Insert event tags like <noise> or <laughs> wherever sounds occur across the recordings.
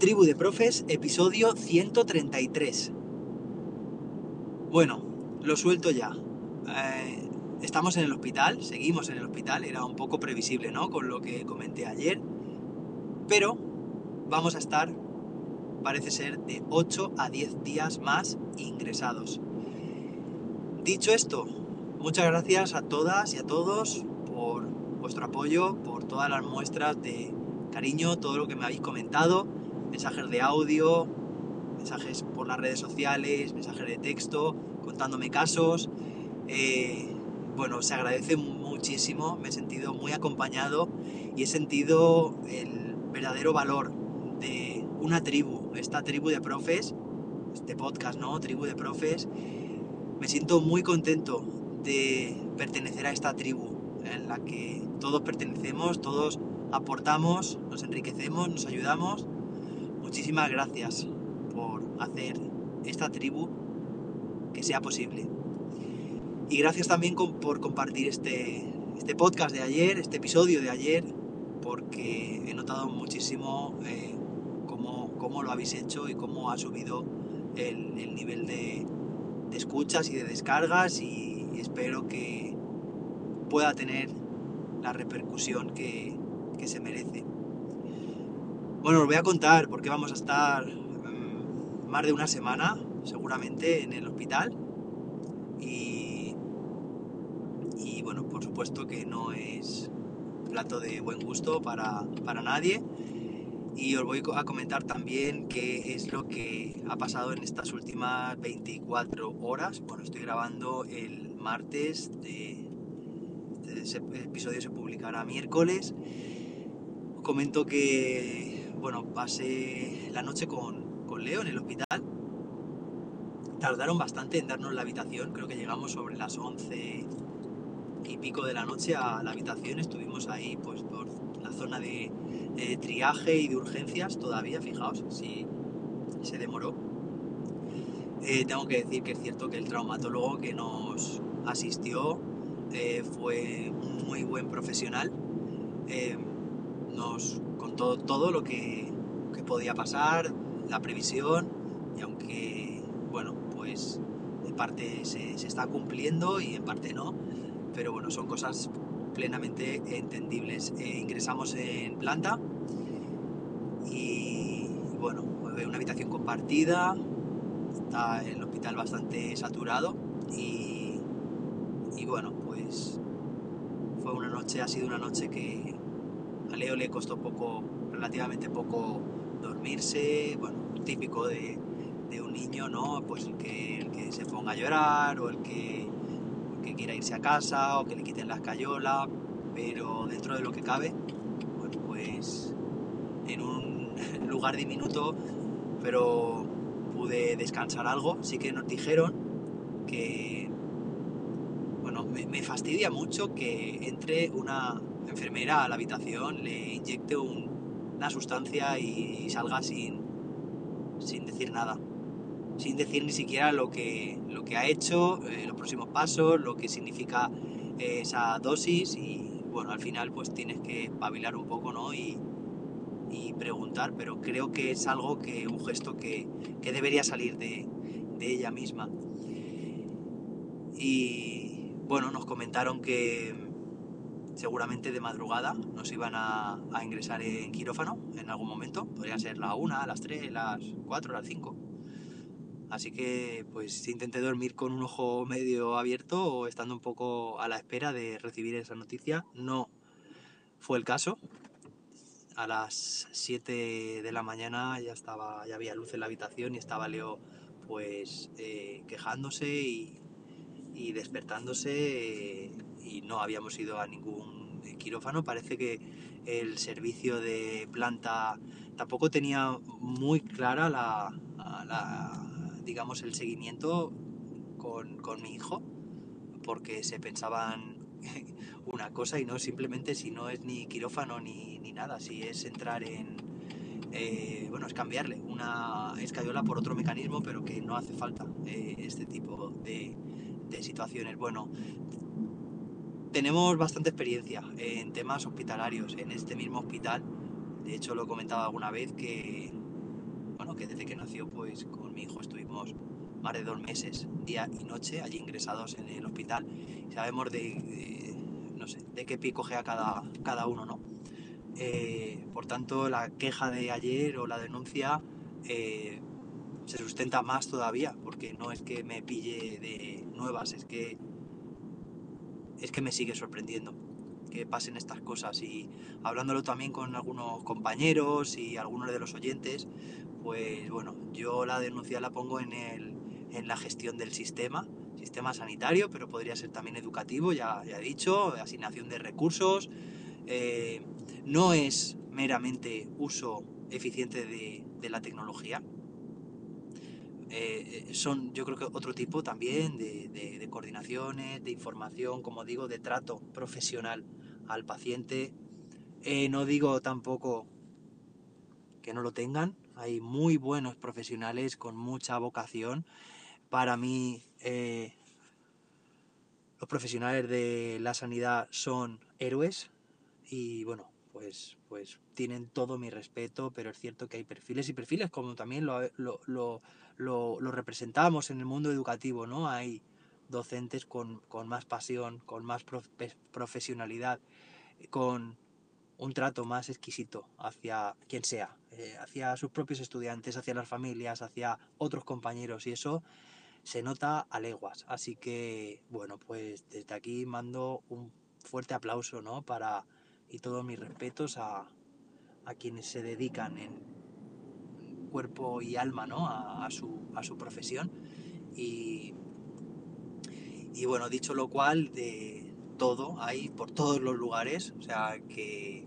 Tribu de Profes, episodio 133. Bueno, lo suelto ya. Eh, estamos en el hospital, seguimos en el hospital, era un poco previsible, ¿no? Con lo que comenté ayer. Pero vamos a estar, parece ser, de 8 a 10 días más ingresados. Dicho esto, muchas gracias a todas y a todos por vuestro apoyo, por todas las muestras de cariño, todo lo que me habéis comentado, mensajes de audio, mensajes por las redes sociales, mensajes de texto, contándome casos. Eh, bueno, se agradece muchísimo, me he sentido muy acompañado y he sentido el verdadero valor de una tribu, esta tribu de profes, este podcast, ¿no? Tribu de profes. Me siento muy contento de pertenecer a esta tribu en la que todos pertenecemos, todos aportamos, nos enriquecemos, nos ayudamos. Muchísimas gracias por hacer esta tribu que sea posible. Y gracias también por compartir este, este podcast de ayer, este episodio de ayer, porque he notado muchísimo eh, cómo, cómo, lo habéis hecho y cómo ha subido el, el nivel de, de, escuchas y de descargas y espero que pueda tener la repercusión que, que se merece. Bueno, os voy a contar porque vamos a estar um, más de una semana seguramente en el hospital. Y, y bueno, por supuesto que no es plato de buen gusto para, para nadie. Y os voy a comentar también qué es lo que ha pasado en estas últimas 24 horas. Bueno, estoy grabando el martes, de, este episodio se publicará miércoles. Comento que, bueno, pasé la noche con, con Leo en el hospital. Tardaron bastante en darnos la habitación, creo que llegamos sobre las 11 y pico de la noche a la habitación. Estuvimos ahí, pues, por la zona de, triaje y de urgencias todavía, fijaos, si se demoró. Eh, tengo que decir que es cierto que el traumatólogo que nos asistió eh, fue un muy buen profesional. Eh, contó todo lo que, que podía pasar, la previsión, y aunque, bueno, pues en parte se, se, está cumpliendo y en parte no, pero bueno, son cosas plenamente entendibles. Eh, ingresamos en planta y, bueno, una habitación compartida, está el hospital bastante saturado y, y bueno, pues fue una noche, ha sido una noche que, Leo le costó poco, relativamente poco dormirse, bueno, típico de, un niño, ¿no? Pues el que, se ponga a llorar o el que, quiera irse a casa o que le quiten la escayola, pero dentro de lo que cabe, pues en un <laughs> lugar diminuto, pero pude descansar algo, sí que nos dijeron que, bueno, me fastidia mucho que entre una enfermera a la habitación, le inyecte un, una sustancia y salga sin, sin decir nada. Sin decir ni siquiera lo que, lo que ha hecho, eh, los próximos pasos, lo que significa eh, esa dosis y bueno, al final pues tienes que pavilar un poco, ¿no? Y, y preguntar, pero creo que es algo que, un gesto que, que debería salir de, de ella misma. Y bueno, nos comentaron que seguramente de madrugada nos iban a, a, ingresar en quirófano en algún momento. Podría ser la 1, las 3, las 4, las 5. Así que pues intenté dormir con un ojo medio abierto o estando un poco a la espera de recibir esa noticia. No fue el caso. A las 7 de la mañana ya estaba, ya había luz en la habitación y estaba Leo pues eh, quejándose y, y despertándose eh, y no habíamos ido a ningún quirófano. Parece que el servicio de planta tampoco tenía muy clara la, digamos, el seguimiento con, con, mi hijo, porque se pensaban <laughs> una cosa y no simplemente si no es ni quirófano ni, ni nada, si es entrar en, eh, bueno, es cambiarle una escayola por otro mecanismo, pero que no hace falta eh, este tipo de, de situaciones. Bueno, tenemos bastante experiencia en temas hospitalarios en este mismo hospital. De hecho, lo he comentado alguna vez que ¿no? Que desde que nació, pues con mi hijo estuvimos más de dos meses, día y noche, allí ingresados en el hospital. Sabemos de, no sé, de qué pico gea cada, cada uno, ¿no? Eh, por tanto, la queja de ayer o la denuncia eh, se sustenta más todavía, porque no es que me pille de nuevas, es que es que me sigue sorprendiendo que pasen estas cosas. Y hablándolo también con algunos compañeros y algunos de los oyentes, pues bueno, yo la denuncia la pongo en, el, en la gestión del sistema, sistema sanitario, pero podría ser también educativo, ya, ya he dicho, asignación de recursos, eh, no es meramente uso eficiente de, de la tecnología, eh, son yo creo que otro tipo también de, coordinaciones, de información, como digo, de trato profesional al paciente. Eh, no digo tampoco que no lo tengan, hay muy buenos profesionales con mucha vocación. Para mí, eh, los profesionales de la sanidad son héroes y bueno, pues, pues tienen todo mi respeto, pero es cierto que hay perfiles y perfiles como también lo, lo, lo, lo representamos en el mundo educativo, ¿no? Hay docentes con, con más pasión, con más prof, profesionalidad, con un trato más exquisito hacia quien sea, eh, hacia sus propios estudiantes, hacia las familias, hacia otros compañeros y eso se nota a leguas. Así que, bueno, pues desde aquí mando un fuerte aplauso, ¿no? Para, y todos mis respetos a, a quienes se dedican en cuerpo y alma, ¿no? A, su, a su profesión. Y, y bueno, dicho lo cual, de todo hay por todos los lugares, o sea que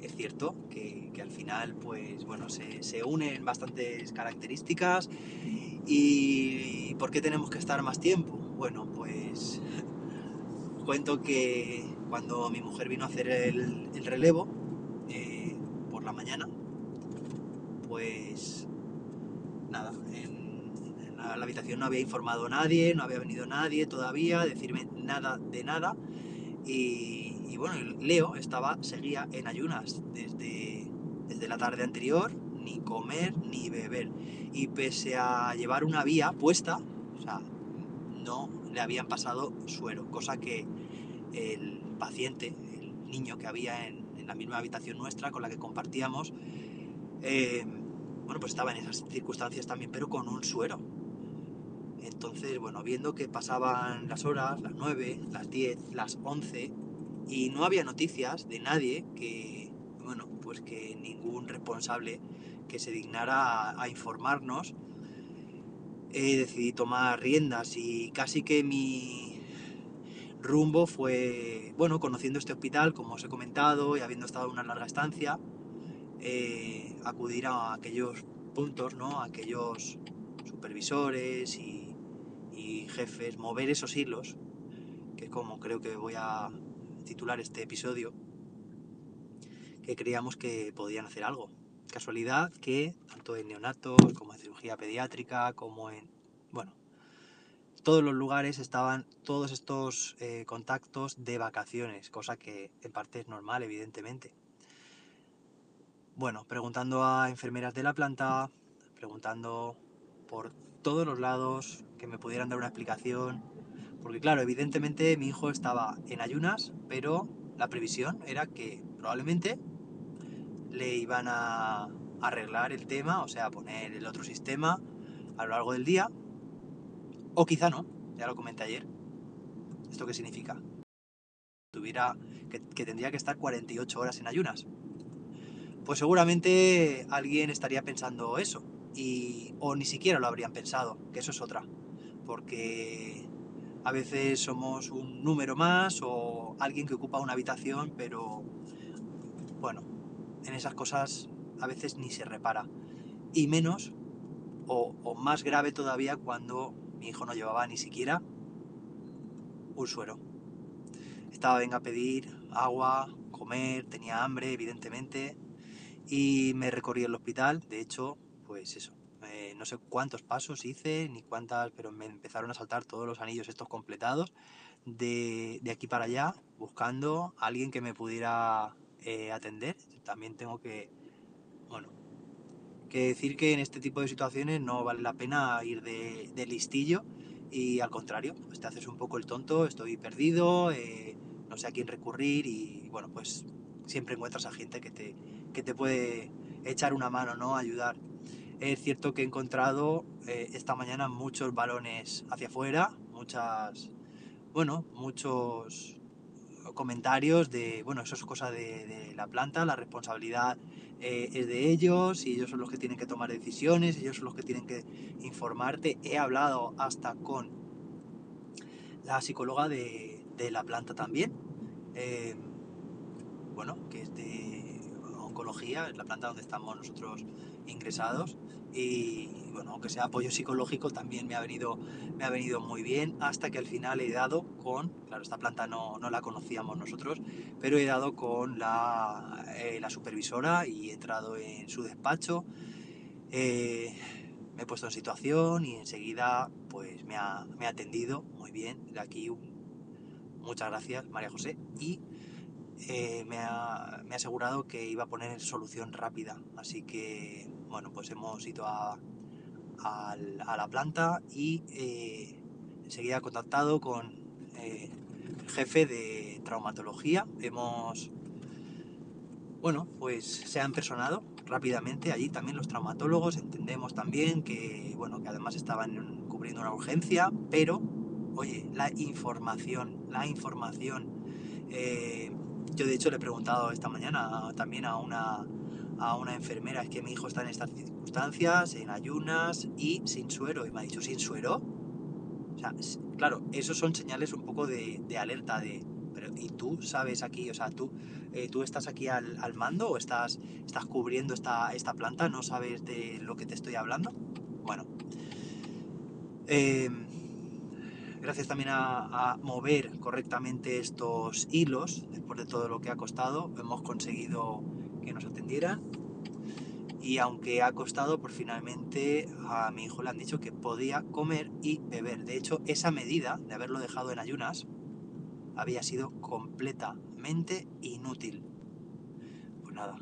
es cierto que, que al final, pues bueno, se, se, unen bastantes características. ¿Y por qué tenemos que estar más tiempo? Bueno, pues <laughs> cuento que cuando mi mujer vino a hacer el, el relevo eh, por la mañana, pues nada, en, en, la, habitación no había informado nadie, no había venido nadie todavía a decirme nada de nada. Y, bueno, Leo estaba, seguía en ayunas desde, desde la tarde anterior, ni comer ni beber. Y pese a llevar una vía puesta, no le habían pasado suero, cosa que el paciente, el niño que había en, en la misma habitación nuestra con la que compartíamos, eh, bueno, pues estaba en esas circunstancias también, pero con un suero. Entonces, bueno, viendo que pasaban las horas, las 9, las 10, las 11, y no había noticias de nadie que, bueno, pues que ningún responsable que se dignara a, informarnos, eh, decidí tomar riendas y casi que mi rumbo fue, bueno, conociendo este hospital, como os he comentado, y habiendo estado una larga estancia, eh, acudir a aquellos puntos, ¿no? A aquellos supervisores y, jefes, mover esos hilos, que es como creo que voy a titular este episodio, que creíamos que podían hacer algo. Casualidad que tanto en neonatos como en cirugía pediátrica, como en, bueno, todos los lugares estaban todos estos eh, contactos de vacaciones, cosa que en parte es normal, evidentemente bueno, preguntando a enfermeras de la planta, preguntando por todos los lados que me pudieran dar una explicación. Porque claro, evidentemente mi hijo estaba en ayunas, pero la previsión era que probablemente le iban a arreglar el tema, o sea, poner el otro sistema a lo largo del día. O quizá no, ya lo comenté ayer. ¿Esto qué significa? Tuviera que, que tendría que estar 48 horas en ayunas pues seguramente alguien estaría pensando eso. Y, o ni siquiera lo habrían pensado, que eso es otra. Porque a veces somos un número más o alguien que ocupa una habitación, pero bueno, en esas cosas a veces ni se repara. Y menos o, más grave todavía cuando mi hijo no llevaba ni siquiera un suero. Estaba venga a pedir agua, comer, tenía hambre, evidentemente, y me recorrí el hospital, de hecho, pues eso, no sé cuántos pasos hice, ni cuántas, pero me empezaron a saltar todos los anillos estos completados de, de aquí para allá, buscando a alguien que me pudiera eh, atender. También tengo que, bueno, Que decir que en este tipo de situaciones no vale la pena ir de, listillo y al contrario, pues te haces un poco el tonto, estoy perdido, eh, no sé a quién recurrir y bueno, pues siempre encuentras a gente que te, que te puede echar una mano, ¿no? Ayudar. Es cierto que he encontrado eh, esta mañana muchos balones hacia afuera, muchas, bueno, muchos comentarios de, bueno, eso es cosa de, la planta, la responsabilidad eh, es de ellos y ellos son los que tienen que tomar decisiones, ellos son los que tienen que informarte. He hablado hasta con la psicóloga de, de la planta también, eh, bueno, que es de oncología, es la planta donde estamos nosotros ingresados y bueno, aunque sea apoyo psicológico también me ha venido, me ha venido muy bien hasta que al final he dado con, claro, esta planta no, no la conocíamos nosotros, pero he dado con la, eh, la supervisora y he entrado en su despacho, eh, me he puesto en situación y enseguida pues me ha, me ha atendido muy bien, de aquí muchas gracias María José. Y eh, me, ha, me, ha, asegurado que iba a poner solución rápida. Así que, bueno, pues hemos ido a, la planta y eh, enseguida he contactado con eh, el jefe de traumatología. Hemos, bueno, pues se han personado rápidamente allí también los traumatólogos. Entendemos también que, bueno, que además estaban cubriendo una urgencia, pero, oye, la información, la información. Eh, yo de hecho le he preguntado esta mañana también a una, a una enfermera, es que mi hijo está en estas circunstancias, en ayunas y sin suero. Y me ha dicho, ¿sin suero? O sea, claro, esos son señales un poco de, alerta de... Pero, ¿y tú sabes aquí, o sea, tú, eh, tú estás aquí al, al, mando o estás, estás cubriendo esta, esta planta? ¿No sabes de lo que te estoy hablando? Bueno. Eh, gracias también a, mover correctamente estos hilos, después de todo lo que ha costado, hemos conseguido que nos atendieran. Y aunque ha costado, por finalmente a mi hijo le han dicho que podía comer y beber. De hecho, esa medida de haberlo dejado en ayunas había sido completamente inútil. Pues nada,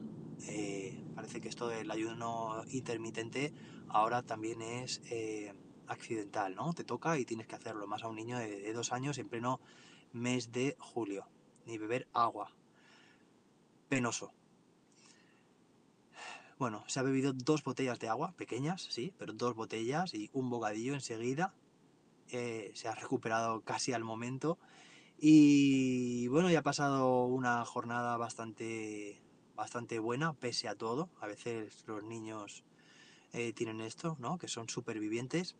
eh, parece que esto del ayuno intermitente ahora también es eh, accidental, ¿no? Te toca y tienes que hacerlo, más a un niño de dos años en pleno mes de julio. Ni beber agua. Penoso. Bueno, se ha bebido dos botellas de agua, pequeñas, sí, pero dos botellas y un bocadillo enseguida. Eh, se ha recuperado casi al momento. Y bueno, ya ha pasado una jornada bastante, bastante buena, pese a todo. A veces los niños eh, tienen esto, ¿no? Que son supervivientes.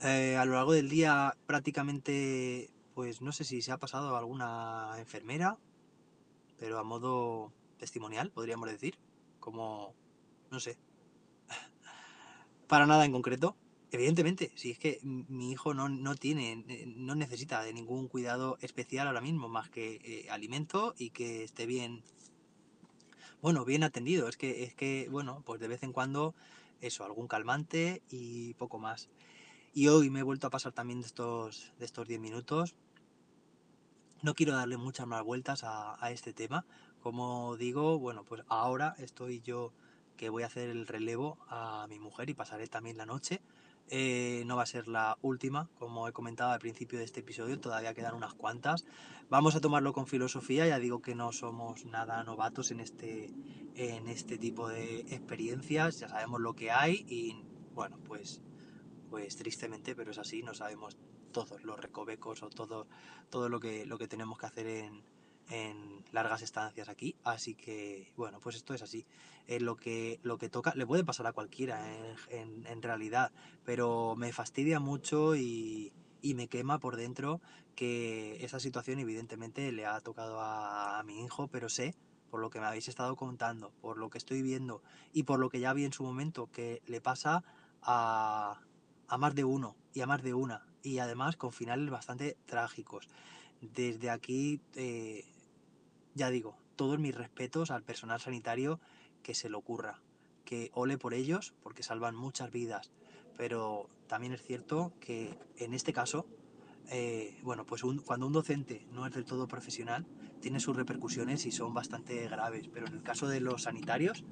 Eh, a lo largo del día prácticamente, pues no sé si se ha pasado alguna enfermera, pero a modo testimonial, podríamos decir como, no sé, para nada en concreto. Evidentemente, si es que mi hijo no, no tiene, no necesita de ningún cuidado especial ahora mismo, más que eh, alimento y que esté bien, bueno, bien atendido. Es que, es que, bueno, pues de vez en cuando eso, algún calmante y poco más. Y hoy me he vuelto a pasar también de estos, de estos 10 minutos. No quiero darle muchas más vueltas a este tema, como digo, bueno, pues ahora estoy yo que voy a hacer el relevo a mi mujer y pasaré también la noche. Eh, no va a ser la última, como he comentado al principio de este episodio, todavía quedan unas cuantas. Vamos a tomarlo con filosofía, ya digo que no somos nada novatos en este, en este tipo de experiencias, ya sabemos lo que hay y bueno, pues, pues tristemente, pero es así, no sabemos todos los recovecos o todo, todo lo, que, lo que tenemos que hacer en, en largas estancias aquí, así que bueno, pues esto es así. Eh, lo, que, lo que toca, le puede pasar a cualquiera en, realidad, pero me fastidia mucho y, y, me quema por dentro que esa situación evidentemente le ha tocado a, a mi hijo, pero sé por lo que me habéis estado contando, por lo que estoy viendo y por lo que ya vi en su momento que le pasa a, a más de uno y a más de una y además con finales bastante trágicos. Desde aquí eh, ya digo, todos mis respetos al personal sanitario que se le ocurra, que ole por ellos porque salvan muchas vidas, pero también es cierto que en este caso eh, bueno, pues cuando un docente no es del todo profesional, tiene sus repercusiones y son bastante graves, pero en el caso de los sanitarios,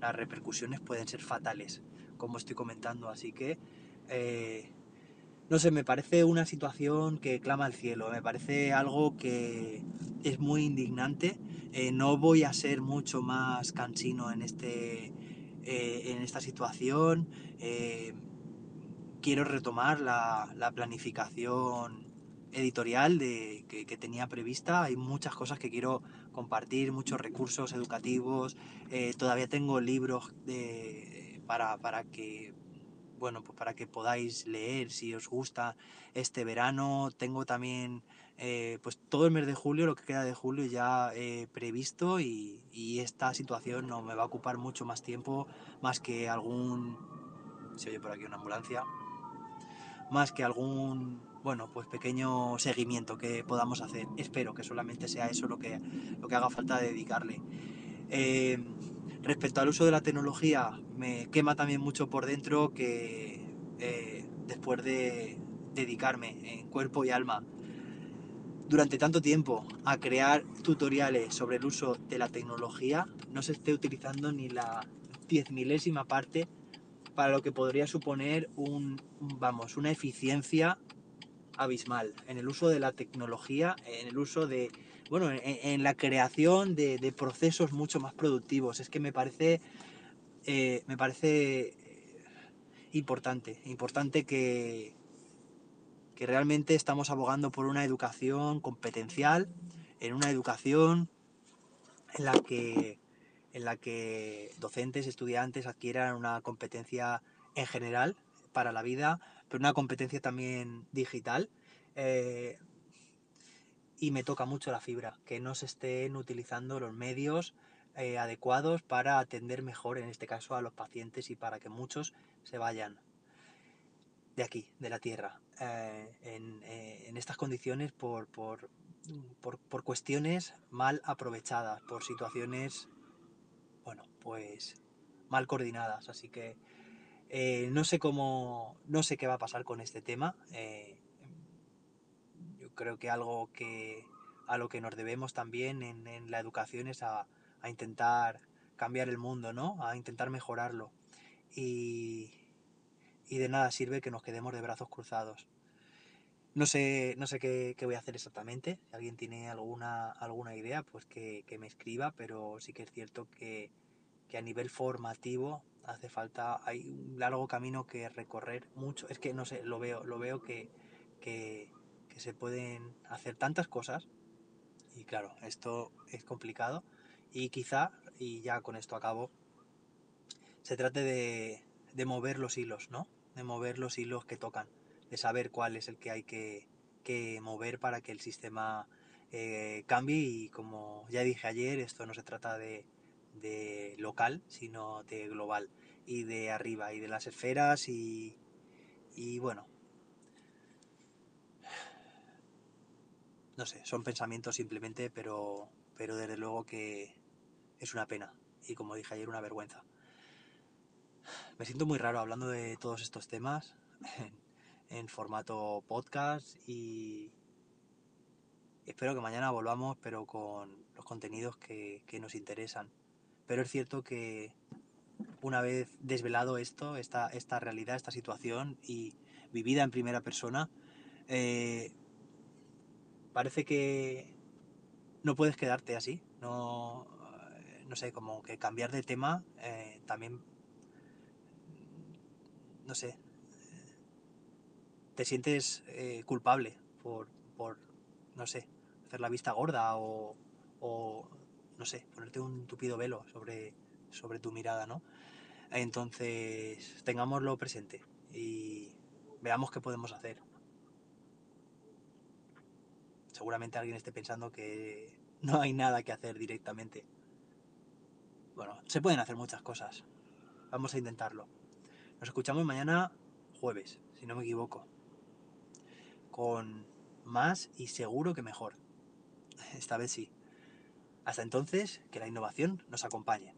las repercusiones pueden ser fatales, como estoy comentando, así que, eh, no sé, me parece una situación que clama al cielo, me parece algo que es muy indignante, eh, no voy a ser mucho más cansino en, este, en esta situación, quiero retomar la, la planificación editorial de, que, tenía prevista. Hay muchas cosas que quiero compartir, muchos recursos educativos. Eh, todavía tengo libros de, para, para que bueno, pues para que podáis leer si os gusta este verano. Tengo también eh, pues todo el mes de julio, lo que queda de julio ya eh, previsto y, y, esta situación no me va a ocupar mucho más tiempo, más que algún... Se oye por aquí una ambulancia. Más que algún bueno, pues pequeño seguimiento que podamos hacer. Espero que solamente sea eso lo que, lo que haga falta dedicarle. Eh, respecto al uso de la tecnología, me quema también mucho por dentro que eh, después de dedicarme en cuerpo y alma durante tanto tiempo a crear tutoriales sobre el uso de la tecnología, no se esté utilizando ni la diez milésima parte para lo que podría suponer un, vamos, una eficiencia abismal en el uso de la tecnología, en el uso de, bueno, en, la creación de, procesos mucho más productivos. Es que me parece, eh, me parece eh, importante, importante que, que realmente estamos abogando por una educación competencial, en una educación en la que, en la que docentes, estudiantes adquieran una competencia en general para la vida, pero una competencia también digital. Eh, y me toca mucho la fibra, que no se estén utilizando los medios eh, adecuados para atender mejor, en este caso, a los pacientes y para que muchos se vayan de aquí, de la Tierra, eh, en, estas condiciones por, por, por, cuestiones mal aprovechadas, por situaciones, bueno, pues mal coordinadas. Así que eh, no sé cómo, no sé qué va a pasar con este tema. Creo que algo que a lo que nos debemos también en, la educación es a, intentar cambiar el mundo, ¿no? A intentar mejorarlo. Y, de nada sirve que nos quedemos de brazos cruzados. No sé, no sé qué, voy a hacer exactamente. Si alguien tiene alguna, alguna idea, pues que, me escriba, pero sí que es cierto que, que a nivel formativo hace falta, hay un largo camino que recorrer, mucho, es que no sé, lo veo, lo veo que, que, se pueden hacer tantas cosas y claro, esto es complicado y quizá, y ya con esto acabo, se trate de, de mover los hilos, ¿no? De mover los hilos que tocan, de saber cuál es el que hay que, que mover para que el sistema eh, cambie y como ya dije ayer, esto no se trata de, de local, sino de global y de arriba y de las esferas y, y bueno, no sé, son pensamientos simplemente, pero, pero desde luego que es una pena y como dije ayer, una vergüenza. Me siento muy raro hablando de todos estos temas <laughs> en, formato podcast y espero que mañana volvamos, pero con los contenidos que nos interesan. Pero es cierto que una vez desvelado esto, esta, esta realidad, esta situación y vivida en primera persona, eh, parece que no puedes quedarte así. No, eh, no sé, como que cambiar de tema eh, también, no sé, te sientes culpable por, por, no sé, hacer la vista gorda o, o no sé, ponerte un tupido velo sobre, sobre tu mirada, ¿no? Entonces, tengámoslo presente y veamos qué podemos hacer. Seguramente alguien esté pensando que <laughs> no hay nada que hacer directamente. Bueno, se pueden hacer muchas cosas. Vamos a intentarlo. Nos escuchamos mañana jueves, si no me equivoco. Con más y seguro que mejor. Esta vez sí. Hasta entonces, que la innovación nos acompañe.